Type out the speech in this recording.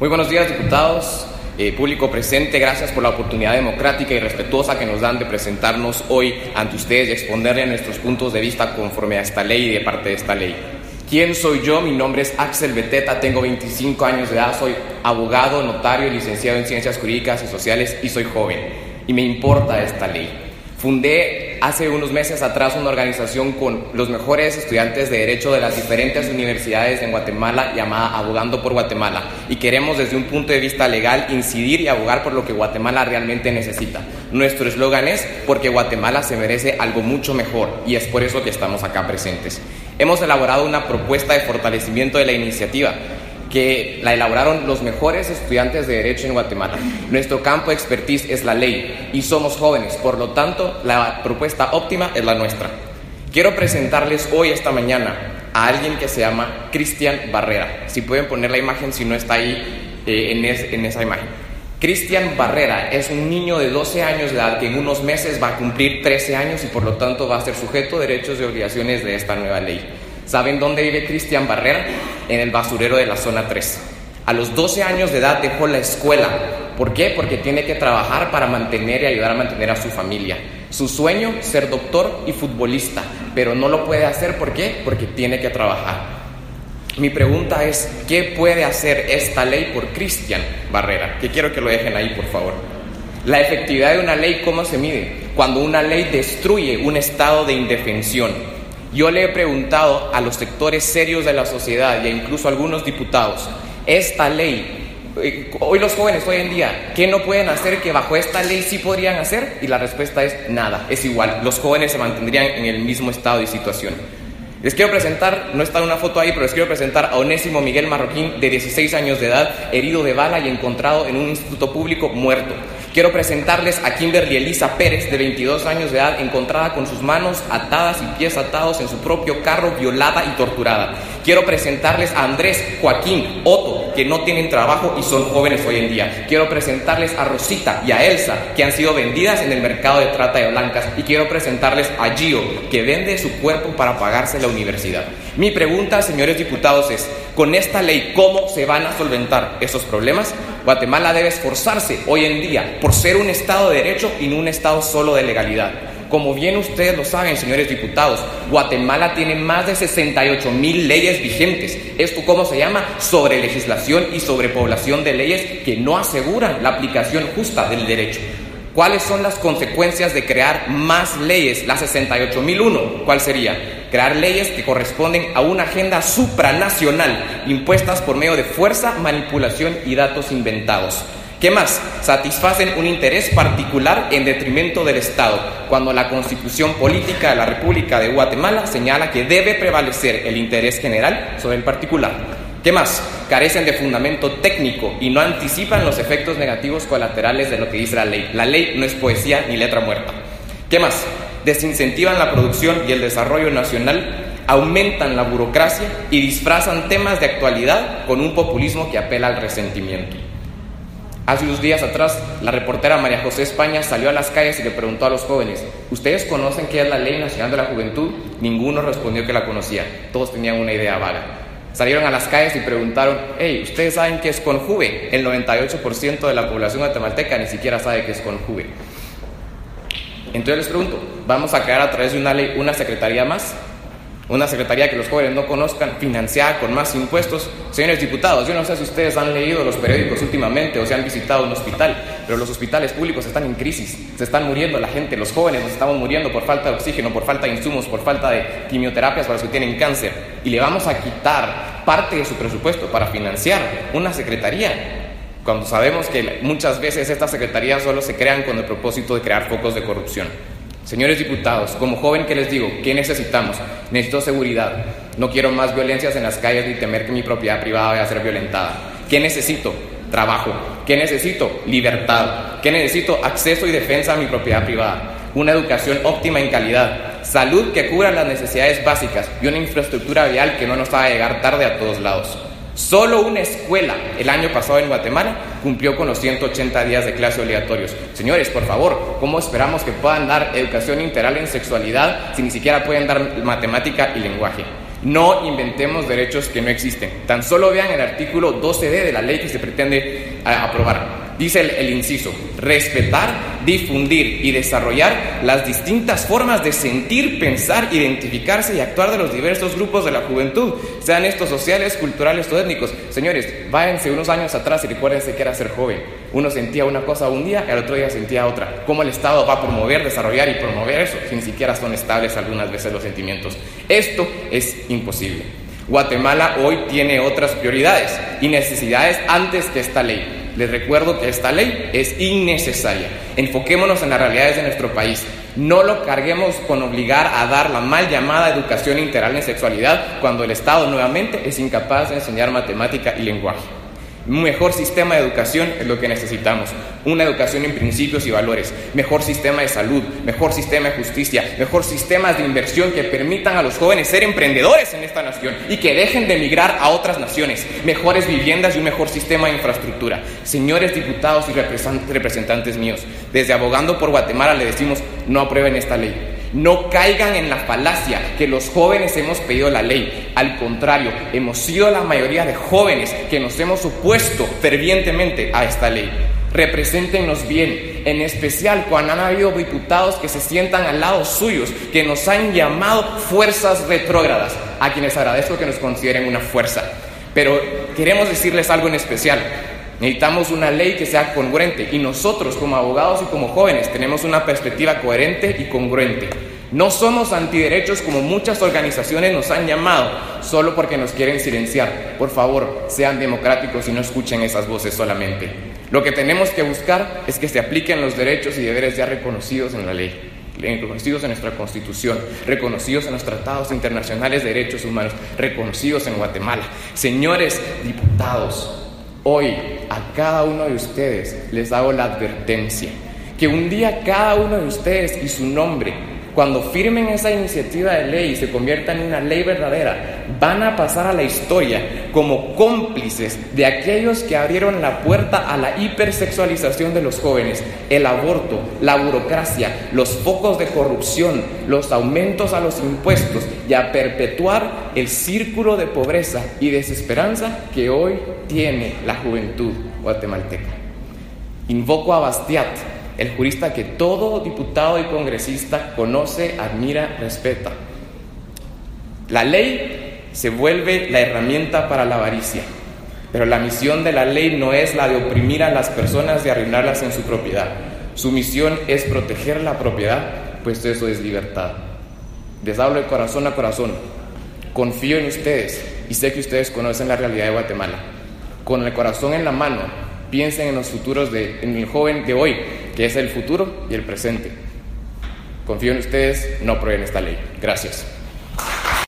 Muy buenos días, diputados, eh, público presente. Gracias por la oportunidad democrática y respetuosa que nos dan de presentarnos hoy ante ustedes y exponerle nuestros puntos de vista conforme a esta ley y de parte de esta ley. ¿Quién soy yo? Mi nombre es Axel Beteta, tengo 25 años de edad, soy abogado, notario y licenciado en Ciencias Jurídicas y Sociales y soy joven. Y me importa esta ley. Fundé hace unos meses atrás una organización con los mejores estudiantes de Derecho de las diferentes universidades en Guatemala llamada Abogando por Guatemala y queremos desde un punto de vista legal incidir y abogar por lo que Guatemala realmente necesita. Nuestro eslogan es porque Guatemala se merece algo mucho mejor y es por eso que estamos acá presentes. Hemos elaborado una propuesta de fortalecimiento de la iniciativa que la elaboraron los mejores estudiantes de Derecho en Guatemala. Nuestro campo de expertise es la ley y somos jóvenes, por lo tanto, la propuesta óptima es la nuestra. Quiero presentarles hoy, esta mañana, a alguien que se llama Cristian Barrera. Si pueden poner la imagen, si no está ahí eh, en, en esa imagen. Cristian Barrera es un niño de 12 años de edad que en unos meses va a cumplir 13 años y por lo tanto va a ser sujeto de derechos y obligaciones de esta nueva ley. ¿Saben dónde vive Cristian Barrera? En el basurero de la zona 3. A los 12 años de edad dejó la escuela. ¿Por qué? Porque tiene que trabajar para mantener y ayudar a mantener a su familia. Su sueño, ser doctor y futbolista, pero no lo puede hacer. ¿Por qué? Porque tiene que trabajar. Mi pregunta es, ¿qué puede hacer esta ley por Cristian Barrera? Que quiero que lo dejen ahí, por favor. La efectividad de una ley, ¿cómo se mide? Cuando una ley destruye un estado de indefensión, yo le he preguntado a los sectores serios de la sociedad y incluso a algunos diputados, esta ley, eh, hoy los jóvenes hoy en día, ¿qué no pueden hacer que bajo esta ley sí podrían hacer? Y la respuesta es nada, es igual, los jóvenes se mantendrían en el mismo estado y situación. Les quiero presentar, no está una foto ahí, pero les quiero presentar a Onésimo Miguel Marroquín, de 16 años de edad, herido de bala y encontrado en un instituto público muerto. Quiero presentarles a Kimberly Elisa Pérez, de 22 años de edad, encontrada con sus manos atadas y pies atados en su propio carro, violada y torturada. Quiero presentarles a Andrés, Joaquín, Otto, que no tienen trabajo y son jóvenes hoy en día. Quiero presentarles a Rosita y a Elsa, que han sido vendidas en el mercado de trata de blancas. Y quiero presentarles a Gio, que vende su cuerpo para pagarse la universidad. Mi pregunta, señores diputados, es, con esta ley, ¿cómo se van a solventar esos problemas? Guatemala debe esforzarse hoy en día por ser un Estado de derecho y no un Estado solo de legalidad. Como bien ustedes lo saben, señores diputados, Guatemala tiene más de 68 mil leyes vigentes. ¿Esto cómo se llama? Sobre legislación y sobrepoblación de leyes que no aseguran la aplicación justa del derecho. ¿Cuáles son las consecuencias de crear más leyes? La 68.001, ¿cuál sería? Crear leyes que corresponden a una agenda supranacional impuestas por medio de fuerza, manipulación y datos inventados. ¿Qué más? Satisfacen un interés particular en detrimento del Estado, cuando la Constitución Política de la República de Guatemala señala que debe prevalecer el interés general sobre el particular. ¿Qué más? Carecen de fundamento técnico y no anticipan los efectos negativos colaterales de lo que dice la ley. La ley no es poesía ni letra muerta. ¿Qué más? Desincentivan la producción y el desarrollo nacional, aumentan la burocracia y disfrazan temas de actualidad con un populismo que apela al resentimiento. Hace unos días atrás, la reportera María José España salió a las calles y le preguntó a los jóvenes, ¿ustedes conocen qué es la Ley Nacional de la Juventud? Ninguno respondió que la conocía, todos tenían una idea vaga. Salieron a las calles y preguntaron, hey, ¿ustedes saben qué es Conjuve? El 98% de la población guatemalteca ni siquiera sabe qué es Conjuve. Entonces les pregunto, ¿vamos a crear a través de una ley una secretaría más? una secretaría que los jóvenes no conozcan, financiada con más impuestos. Señores diputados, yo no sé si ustedes han leído los periódicos últimamente o si han visitado un hospital, pero los hospitales públicos están en crisis, se están muriendo la gente, los jóvenes nos estamos muriendo por falta de oxígeno, por falta de insumos, por falta de quimioterapias para los que tienen cáncer, y le vamos a quitar parte de su presupuesto para financiar una secretaría cuando sabemos que muchas veces estas secretarías solo se crean con el propósito de crear focos de corrupción. Señores diputados, como joven que les digo, ¿qué necesitamos? Necesito seguridad. No quiero más violencias en las calles ni temer que mi propiedad privada vaya a ser violentada. ¿Qué necesito? Trabajo. ¿Qué necesito? Libertad. ¿Qué necesito? Acceso y defensa a mi propiedad privada. Una educación óptima en calidad. Salud que cubra las necesidades básicas y una infraestructura vial que no nos haga llegar tarde a todos lados. Solo una escuela el año pasado en Guatemala cumplió con los 180 días de clase obligatorios. Señores, por favor, ¿cómo esperamos que puedan dar educación integral en sexualidad si ni siquiera pueden dar matemática y lenguaje? No inventemos derechos que no existen. Tan solo vean el artículo 12D de la ley que se pretende eh, aprobar. Dice el, inciso, respetar, difundir y desarrollar las distintas formas de sentir, pensar, identificarse y actuar de los diversos grupos de la juventud, sean estos sociales, culturales o étnicos. Señores, váyanse unos años atrás y recuérdense que era ser joven. Uno sentía una cosa un día y al otro día sentía otra. ¿Cómo el Estado va a promover, desarrollar y promover eso si ni siquiera son estables algunas veces los sentimientos? Esto es imposible. Guatemala hoy tiene otras prioridades y necesidades antes que esta ley. Les recuerdo que esta ley es innecesaria. Enfoquémonos en las realidades de nuestro país. No lo carguemos con obligar a dar la mal llamada educación integral en sexualidad cuando el Estado nuevamente es incapaz de enseñar matemática y lenguaje. Un mejor sistema de educación es lo que necesitamos. Una educación en principios y valores. Mejor sistema de salud, mejor sistema de justicia, mejor sistemas de inversión que permitan a los jóvenes ser emprendedores en esta nación y que dejen de emigrar a otras naciones. Mejores viviendas y un mejor sistema de infraestructura. Señores diputados y representantes míos, desde Abogando por Guatemala le decimos no aprueben esta ley. No caigan en la falacia que los jóvenes hemos pedido la ley. Al contrario, hemos sido la mayoría de jóvenes que nos hemos opuesto fervientemente a esta ley. Represéntenos bien, en especial cuando han habido diputados que se sientan al lado suyos, que nos han llamado fuerzas retrógradas, a quienes agradezco que nos consideren una fuerza. Pero queremos decirles algo en especial. Necesitamos una ley que sea congruente y nosotros como abogados y como jóvenes tenemos una perspectiva coherente y congruente. No somos antiderechos como muchas organizaciones nos han llamado, solo porque nos quieren silenciar. Por favor, sean democráticos y no escuchen esas voces solamente. Lo que tenemos que buscar es que se apliquen los derechos y deberes ya reconocidos en la ley reconocidos en nuestra Constitución, reconocidos en los tratados internacionales de derechos humanos, reconocidos en Guatemala. Señores diputados, Hoy a cada uno de ustedes les hago la advertencia que un día cada uno de ustedes y su nombre, cuando firmen esa iniciativa de ley y se convierta en una ley verdadera, van a pasar a la historia como cómplices de aquellos que abrieron la puerta a la hipersexualización de los jóvenes, el aborto, la burocracia, los focos de corrupción, los aumentos a los impuestos y a perpetuar el círculo de pobreza y desesperanza que hoy tiene la juventud guatemalteca. Invoco a Bastiat, el jurista que todo diputado y congresista conoce, admira, respeta. La ley se vuelve la herramienta para la avaricia, pero la misión de la ley no es la de oprimir a las personas y arruinarlas en su propiedad. Su misión es proteger la propiedad, pues eso es libertad. Les hablo de corazón a corazón. Confío en ustedes y sé que ustedes conocen la realidad de Guatemala. Con el corazón en la mano, piensen en los futuros de, en el joven de hoy, que es el futuro y el presente. Confío en ustedes, no aprueben esta ley. Gracias.